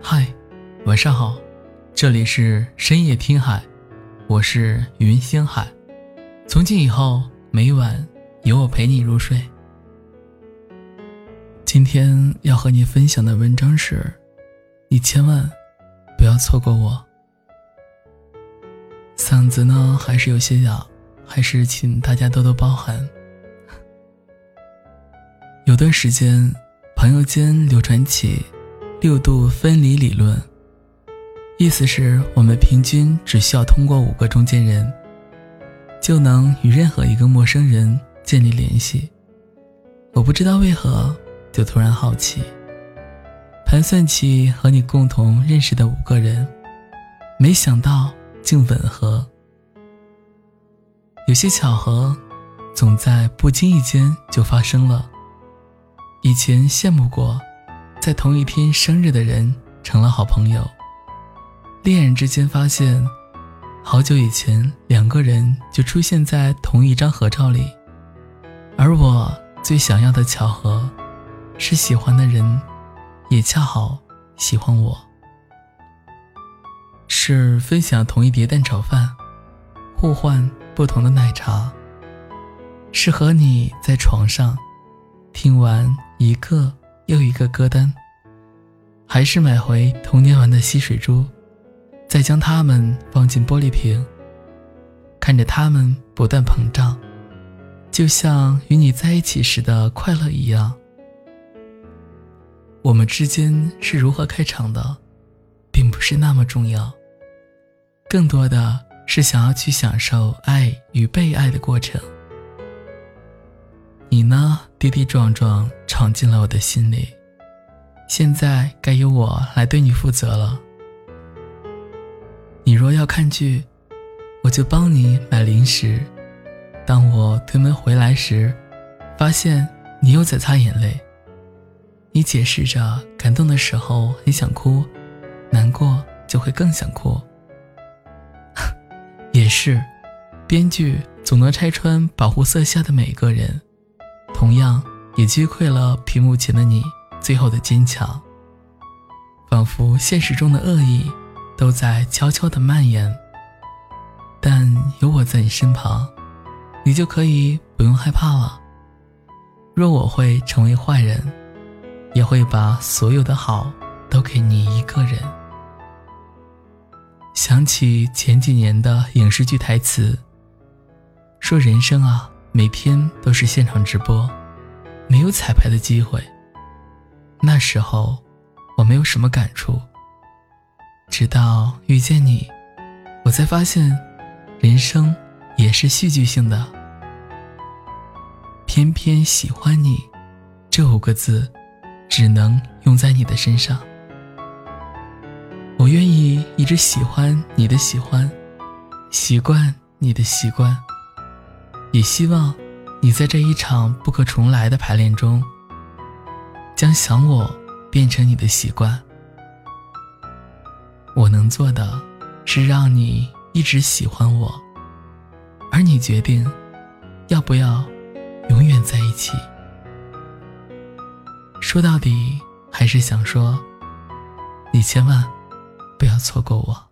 嗨，晚上好，这里是深夜听海，我是云星海。从今以后，每晚有我陪你入睡。今天要和你分享的文章是：你千万不要错过我。嗓子呢还是有些哑，还是请大家多多包涵。有段时间，朋友间流传起六度分离理论，意思是我们平均只需要通过五个中间人，就能与任何一个陌生人建立联系。我不知道为何，就突然好奇，盘算起和你共同认识的五个人，没想到竟吻合。有些巧合，总在不经意间就发生了。以前羡慕过，在同一天生日的人成了好朋友。恋人之间发现，好久以前两个人就出现在同一张合照里。而我最想要的巧合，是喜欢的人，也恰好喜欢我。是分享同一碟蛋炒饭，互换不同的奶茶。是和你在床上。听完一个又一个歌单，还是买回童年玩的吸水珠，再将它们放进玻璃瓶，看着它们不断膨胀，就像与你在一起时的快乐一样。我们之间是如何开场的，并不是那么重要，更多的是想要去享受爱与被爱的过程。你呢？跌跌撞撞闯进了我的心里，现在该由我来对你负责了。你若要看剧，我就帮你买零食。当我推门回来时，发现你又在擦眼泪。你解释着，感动的时候很想哭，难过就会更想哭。也是，编剧总能拆穿保护色下的每个人。同样也击溃了屏幕前的你最后的坚强。仿佛现实中的恶意都在悄悄的蔓延，但有我在你身旁，你就可以不用害怕了。若我会成为坏人，也会把所有的好都给你一个人。想起前几年的影视剧台词，说人生啊。每天都是现场直播，没有彩排的机会。那时候我没有什么感触，直到遇见你，我才发现，人生也是戏剧性的。偏偏喜欢你，这五个字，只能用在你的身上。我愿意一直喜欢你的喜欢，习惯你的习惯。也希望，你在这一场不可重来的排练中，将想我变成你的习惯。我能做的，是让你一直喜欢我，而你决定，要不要永远在一起。说到底，还是想说，你千万不要错过我。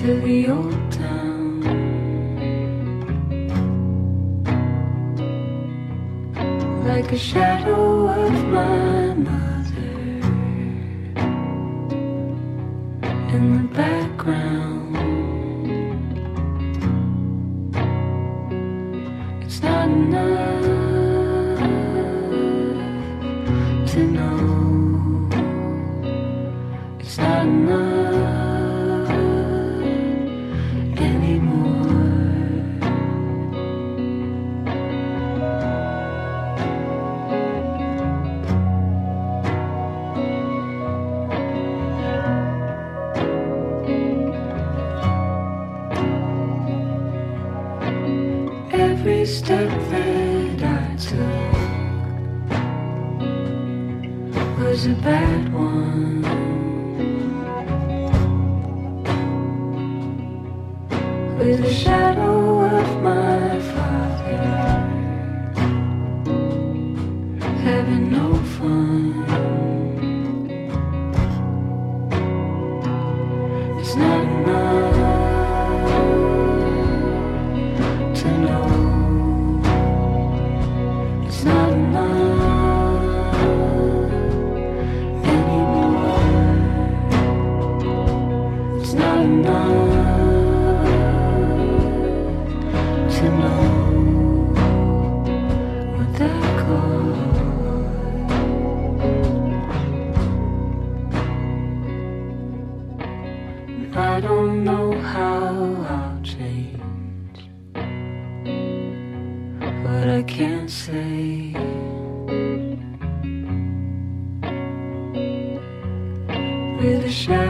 To the old town. Like a shadow of my mother in the background. was a bad one. With the shadow of my father, Heaven knows. But I can't say. With a shadow.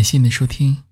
感谢你的收听。